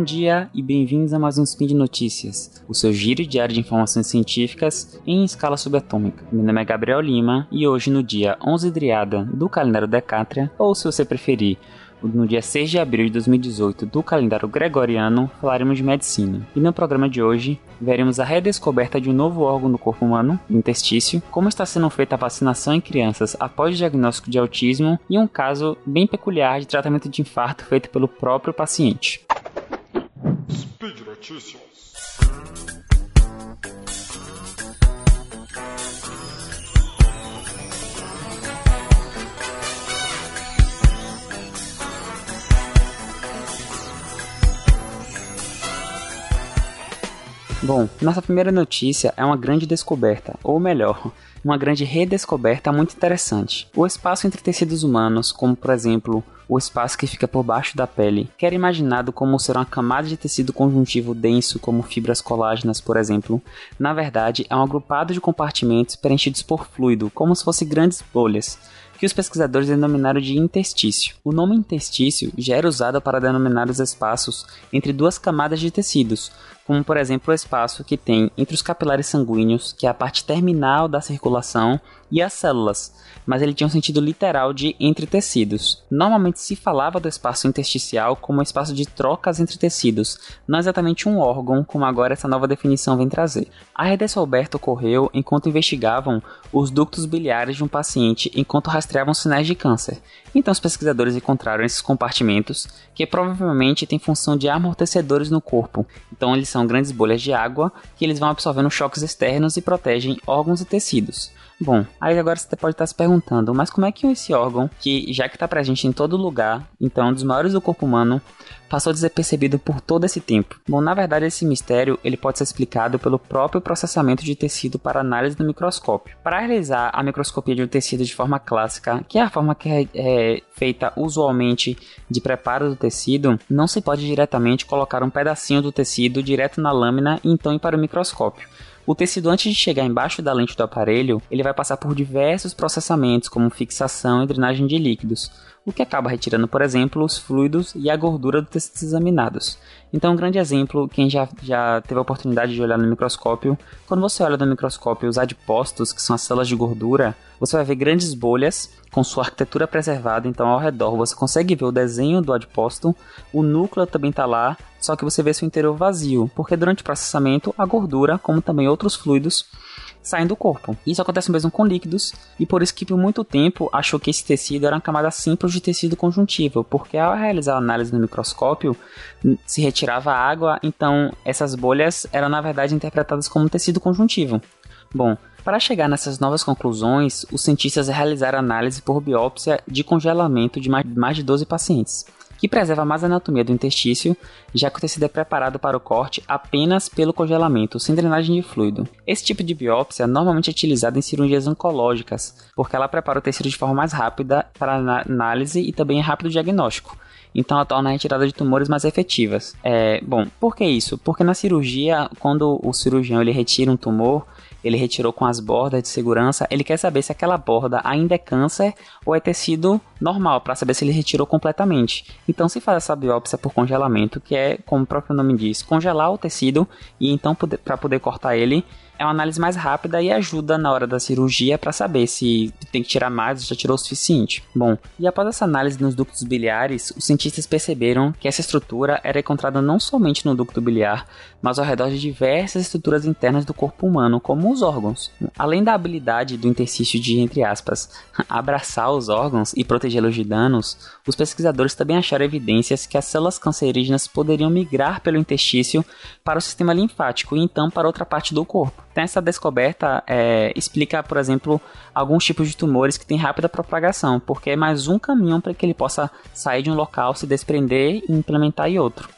bom dia e bem-vindos a mais um Spin de Notícias, o seu giro diário de informações científicas em escala subatômica. Meu nome é Gabriel Lima e hoje, no dia 11 Driada do calendário Decátria, ou se você preferir, no dia 6 de abril de 2018 do calendário gregoriano, falaremos de medicina. E no programa de hoje, veremos a redescoberta de um novo órgão do corpo humano, intestício, como está sendo feita a vacinação em crianças após o diagnóstico de autismo e um caso bem peculiar de tratamento de infarto feito pelo próprio paciente. Speed Notícias. Bom, nossa primeira notícia é uma grande descoberta, ou melhor, uma grande redescoberta muito interessante. O espaço entre tecidos humanos, como por exemplo o espaço que fica por baixo da pele, que era imaginado como ser uma camada de tecido conjuntivo denso, como fibras colágenas, por exemplo, na verdade é um agrupado de compartimentos preenchidos por fluido, como se fossem grandes bolhas que os pesquisadores denominaram de interstício. O nome interstício já era usado para denominar os espaços entre duas camadas de tecidos, como por exemplo o espaço que tem entre os capilares sanguíneos, que é a parte terminal da circulação, e as células, mas ele tinha um sentido literal de entre tecidos. Normalmente se falava do espaço intersticial como um espaço de trocas entre tecidos, não exatamente um órgão, como agora essa nova definição vem trazer. A redescoberta ocorreu enquanto investigavam os ductos biliares de um paciente enquanto rastreavam sinais de câncer. Então os pesquisadores encontraram esses compartimentos, que provavelmente têm função de amortecedores no corpo. Então eles são grandes bolhas de água que eles vão absorvendo choques externos e protegem órgãos e tecidos. Bom, aí agora você pode estar se perguntando, mas como é que esse órgão, que já que está presente em todo lugar, então é um dos maiores do corpo humano, passou despercebido por todo esse tempo? Bom, na verdade esse mistério ele pode ser explicado pelo próprio processamento de tecido para análise no microscópio. Para realizar a microscopia de um tecido de forma clássica, que é a forma que é, é feita usualmente de preparo do tecido, não se pode diretamente colocar um pedacinho do tecido direto na lâmina e então ir para o microscópio. O tecido, antes de chegar embaixo da lente do aparelho, ele vai passar por diversos processamentos, como fixação e drenagem de líquidos, o que acaba retirando, por exemplo, os fluidos e a gordura dos tecidos examinados. Então, um grande exemplo, quem já, já teve a oportunidade de olhar no microscópio, quando você olha no microscópio os adipócitos, que são as células de gordura, você vai ver grandes bolhas com sua arquitetura preservada, então ao redor você consegue ver o desenho do adipócito, o núcleo também está lá, só que você vê seu interior vazio, porque durante o processamento a gordura, como também outros fluidos, saem do corpo. Isso acontece mesmo com líquidos, e por isso que por muito tempo achou que esse tecido era uma camada simples de tecido conjuntivo, porque ao realizar a análise no microscópio se retirava água, então essas bolhas eram na verdade interpretadas como tecido conjuntivo. Bom, para chegar nessas novas conclusões, os cientistas realizaram análise por biópsia de congelamento de mais de 12 pacientes que preserva mais a anatomia do intestício, já que o tecido é preparado para o corte apenas pelo congelamento, sem drenagem de fluido. Esse tipo de biópsia normalmente é utilizado em cirurgias oncológicas, porque ela prepara o tecido de forma mais rápida para análise e também é rápido diagnóstico então ela torna a retirada de tumores mais efetivas. É, bom, por que isso? Porque na cirurgia, quando o cirurgião ele retira um tumor, ele retirou com as bordas de segurança, ele quer saber se aquela borda ainda é câncer ou é tecido normal, para saber se ele retirou completamente. Então se faz essa biópsia por congelamento, que é, como o próprio nome diz, congelar o tecido e então para poder cortar ele é uma análise mais rápida e ajuda na hora da cirurgia para saber se tem que tirar mais ou já tirou o suficiente. Bom, e após essa análise nos ductos biliares, os cientistas perceberam que essa estrutura era encontrada não somente no ducto biliar, mas ao redor de diversas estruturas internas do corpo humano, como os órgãos. Além da habilidade do interstício de, entre aspas, abraçar os órgãos e protegê-los de danos, os pesquisadores também acharam evidências que as células cancerígenas poderiam migrar pelo interstício para o sistema linfático e então para outra parte do corpo. Então, essa descoberta é, explica, por exemplo, alguns tipos de tumores que têm rápida propagação, porque é mais um caminho para que ele possa sair de um local, se desprender e implementar em outro.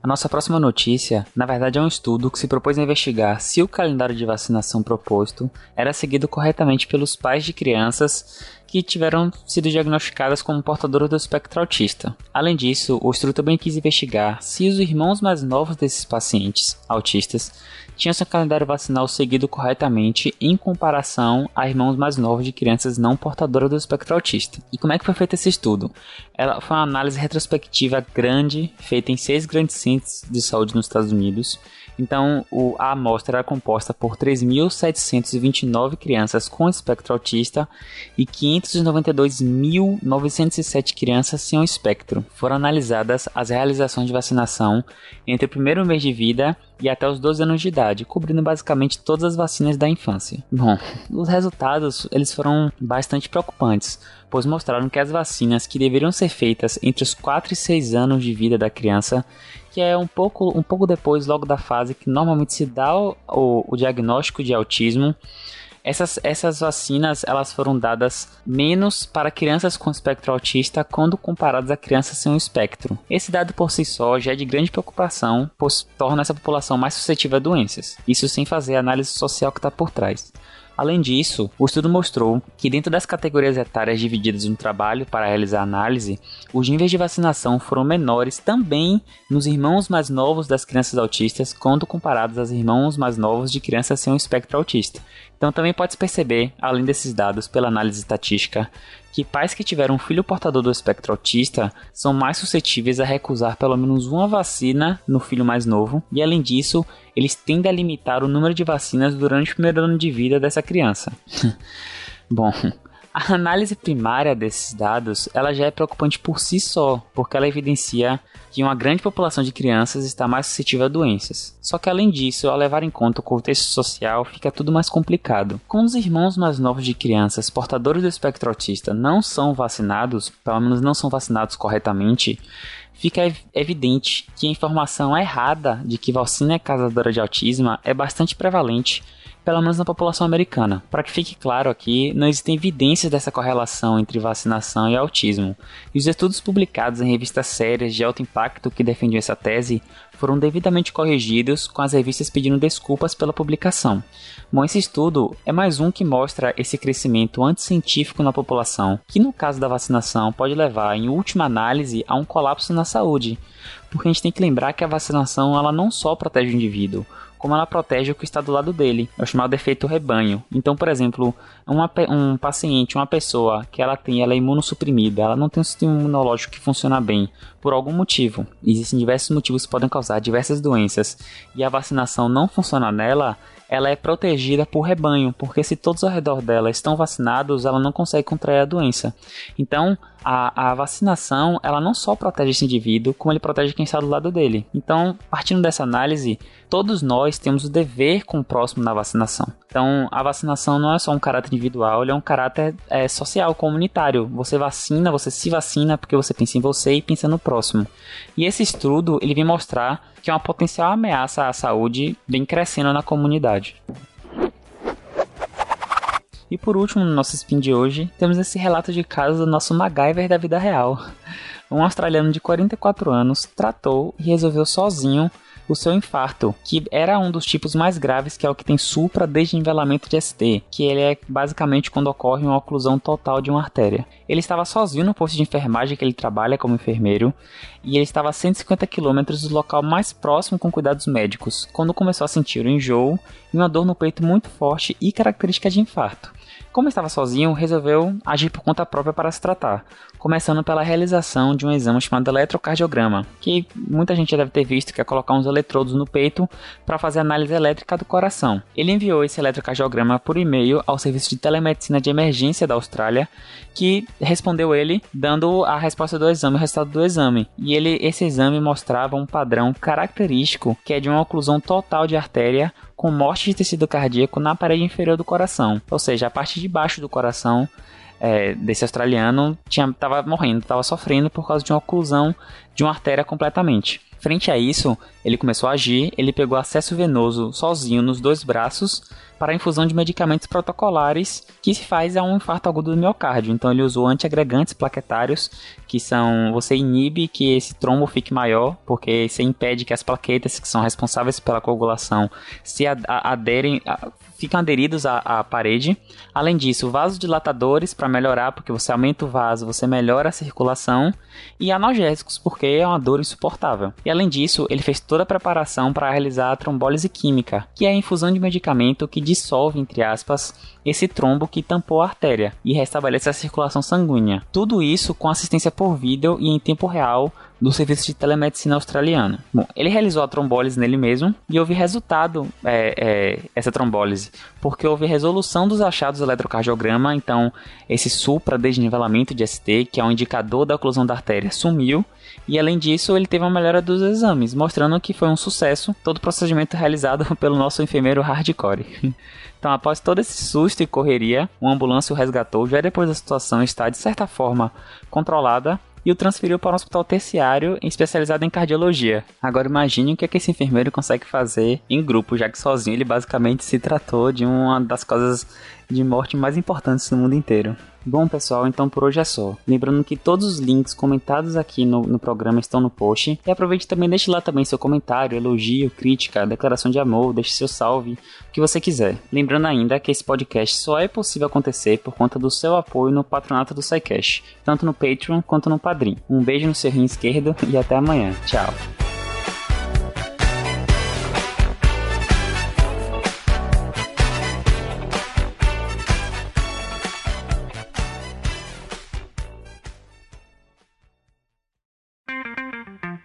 A nossa próxima notícia, na verdade, é um estudo que se propôs a investigar se o calendário de vacinação proposto era seguido corretamente pelos pais de crianças que tiveram sido diagnosticadas como portadoras do espectro autista. Além disso, o estudo também quis investigar se os irmãos mais novos desses pacientes autistas tinham seu calendário vacinal seguido corretamente em comparação a irmãos mais novos de crianças não portadoras do espectro autista. E como é que foi feito esse estudo? Ela foi uma análise retrospectiva grande, feita em seis grandes centros de saúde nos Estados Unidos, então, a amostra era composta por 3.729 crianças com espectro autista e 592.907 crianças sem o espectro. Foram analisadas as realizações de vacinação entre o primeiro mês de vida e até os 12 anos de idade, cobrindo basicamente todas as vacinas da infância. Bom, os resultados eles foram bastante preocupantes, pois mostraram que as vacinas que deveriam ser feitas entre os 4 e 6 anos de vida da criança que é um pouco, um pouco depois, logo da fase que normalmente se dá o, o, o diagnóstico de autismo. Essas, essas vacinas elas foram dadas menos para crianças com espectro autista quando comparadas a crianças sem espectro. Esse dado por si só já é de grande preocupação, pois torna essa população mais suscetível a doenças. Isso sem fazer a análise social que está por trás. Além disso, o estudo mostrou que dentro das categorias etárias divididas no trabalho para realizar análise, os níveis de vacinação foram menores também nos irmãos mais novos das crianças autistas quando comparados aos irmãos mais novos de crianças sem o espectro autista. Então também pode-se perceber, além desses dados pela análise estatística, que pais que tiveram um filho portador do espectro autista são mais suscetíveis a recusar pelo menos uma vacina no filho mais novo, e além disso, eles tendem a limitar o número de vacinas durante o primeiro ano de vida dessa criança. Bom, a análise primária desses dados, ela já é preocupante por si só, porque ela evidencia que uma grande população de crianças está mais suscetível a doenças. Só que além disso, ao levar em conta o contexto social, fica tudo mais complicado. Como os irmãos mais novos de crianças portadores do espectro autista não são vacinados, pelo menos não são vacinados corretamente, fica evidente que a informação errada de que vacina é causadora de autismo é bastante prevalente pelo menos na população americana. Para que fique claro aqui, não existem evidências dessa correlação entre vacinação e autismo, e os estudos publicados em revistas sérias de alto impacto que defendiam essa tese foram devidamente corrigidos, com as revistas pedindo desculpas pela publicação. Bom, esse estudo é mais um que mostra esse crescimento anticientífico na população, que no caso da vacinação pode levar, em última análise, a um colapso na saúde, porque a gente tem que lembrar que a vacinação ela não só protege o indivíduo, como ela protege o que está do lado dele. É o chamado efeito rebanho. Então, por exemplo, uma, um paciente, uma pessoa que ela tem, ela é imunossuprimida, ela não tem um sistema imunológico que funciona bem, por algum motivo. Existem diversos motivos que podem causar diversas doenças. E a vacinação não funciona nela, ela é protegida por rebanho, porque se todos ao redor dela estão vacinados, ela não consegue contrair a doença. Então, a, a vacinação, ela não só protege esse indivíduo, como ele protege quem está do lado dele. Então, partindo dessa análise, todos nós temos o dever com o próximo na vacinação. Então, a vacinação não é só um caráter individual, ele é um caráter é, social, comunitário. Você vacina, você se vacina porque você pensa em você e pensa no próximo. E esse estudo, ele vem mostrar que uma potencial ameaça à saúde vem crescendo na comunidade. E por último, no nosso spin de hoje, temos esse relato de caso do nosso MacGyver da vida real. Um australiano de 44 anos tratou e resolveu sozinho o seu infarto, que era um dos tipos mais graves, que é o que tem supra-desnivelamento de ST, que ele é basicamente quando ocorre uma oclusão total de uma artéria. Ele estava sozinho no posto de enfermagem que ele trabalha como enfermeiro, e ele estava a 150 km do local mais próximo com cuidados médicos, quando começou a sentir um enjoo e uma dor no peito muito forte e característica de infarto. Como estava sozinho, resolveu agir por conta própria para se tratar, começando pela realização de um exame chamado eletrocardiograma, que muita gente já deve ter visto, que é colocar uns eletrodos no peito para fazer análise elétrica do coração. Ele enviou esse eletrocardiograma por e-mail ao serviço de telemedicina de emergência da Austrália, que respondeu ele dando a resposta do exame, o resultado do exame. E ele, esse exame mostrava um padrão característico que é de uma oclusão total de artéria com morte de tecido cardíaco na parede inferior do coração, ou seja, a parte de baixo do coração é, desse australiano tinha, tava morrendo, estava sofrendo por causa de uma oclusão de uma artéria completamente. Frente a isso, ele começou a agir, ele pegou acesso venoso sozinho nos dois braços para a infusão de medicamentos protocolares que se faz a um infarto agudo do miocárdio. Então ele usou antiagregantes plaquetários, que são você inibe que esse trombo fique maior, porque você impede que as plaquetas que são responsáveis pela coagulação se aderem, ficam aderidos à, à parede. Além disso, vasodilatadores para para melhorar, porque você aumenta o vaso, você melhora a circulação, e analgésicos, porque é uma dor insuportável. E além disso, ele fez toda a preparação para realizar a trombólise química, que é a infusão de medicamento que dissolve, entre aspas, esse trombo que tampou a artéria e restabelece a circulação sanguínea. Tudo isso com assistência por vídeo e em tempo real do serviço de telemedicina australiano. Bom, ele realizou a trombólise nele mesmo e houve resultado é, é, essa trombólise, porque houve resolução dos achados do eletrocardiograma, então esse supra-desnivelamento de ST, que é um indicador da oclusão da artéria, sumiu, e além disso ele teve uma melhora dos exames, mostrando que foi um sucesso todo o procedimento realizado pelo nosso enfermeiro hardcore. Então, após todo esse susto e correria, uma ambulância o resgatou já depois da situação estar, de certa forma, controlada e o transferiu para um hospital terciário especializado em cardiologia. Agora imagine o que, é que esse enfermeiro consegue fazer em grupo, já que sozinho ele basicamente se tratou de uma das causas de morte mais importantes no mundo inteiro. Bom, pessoal, então por hoje é só. Lembrando que todos os links comentados aqui no, no programa estão no post. E aproveite também, deixe lá também seu comentário, elogio, crítica, declaração de amor, deixe seu salve, o que você quiser. Lembrando ainda que esse podcast só é possível acontecer por conta do seu apoio no patronato do SciCash, tanto no Patreon quanto no Padrim. Um beijo no seu rim esquerdo e até amanhã. Tchau.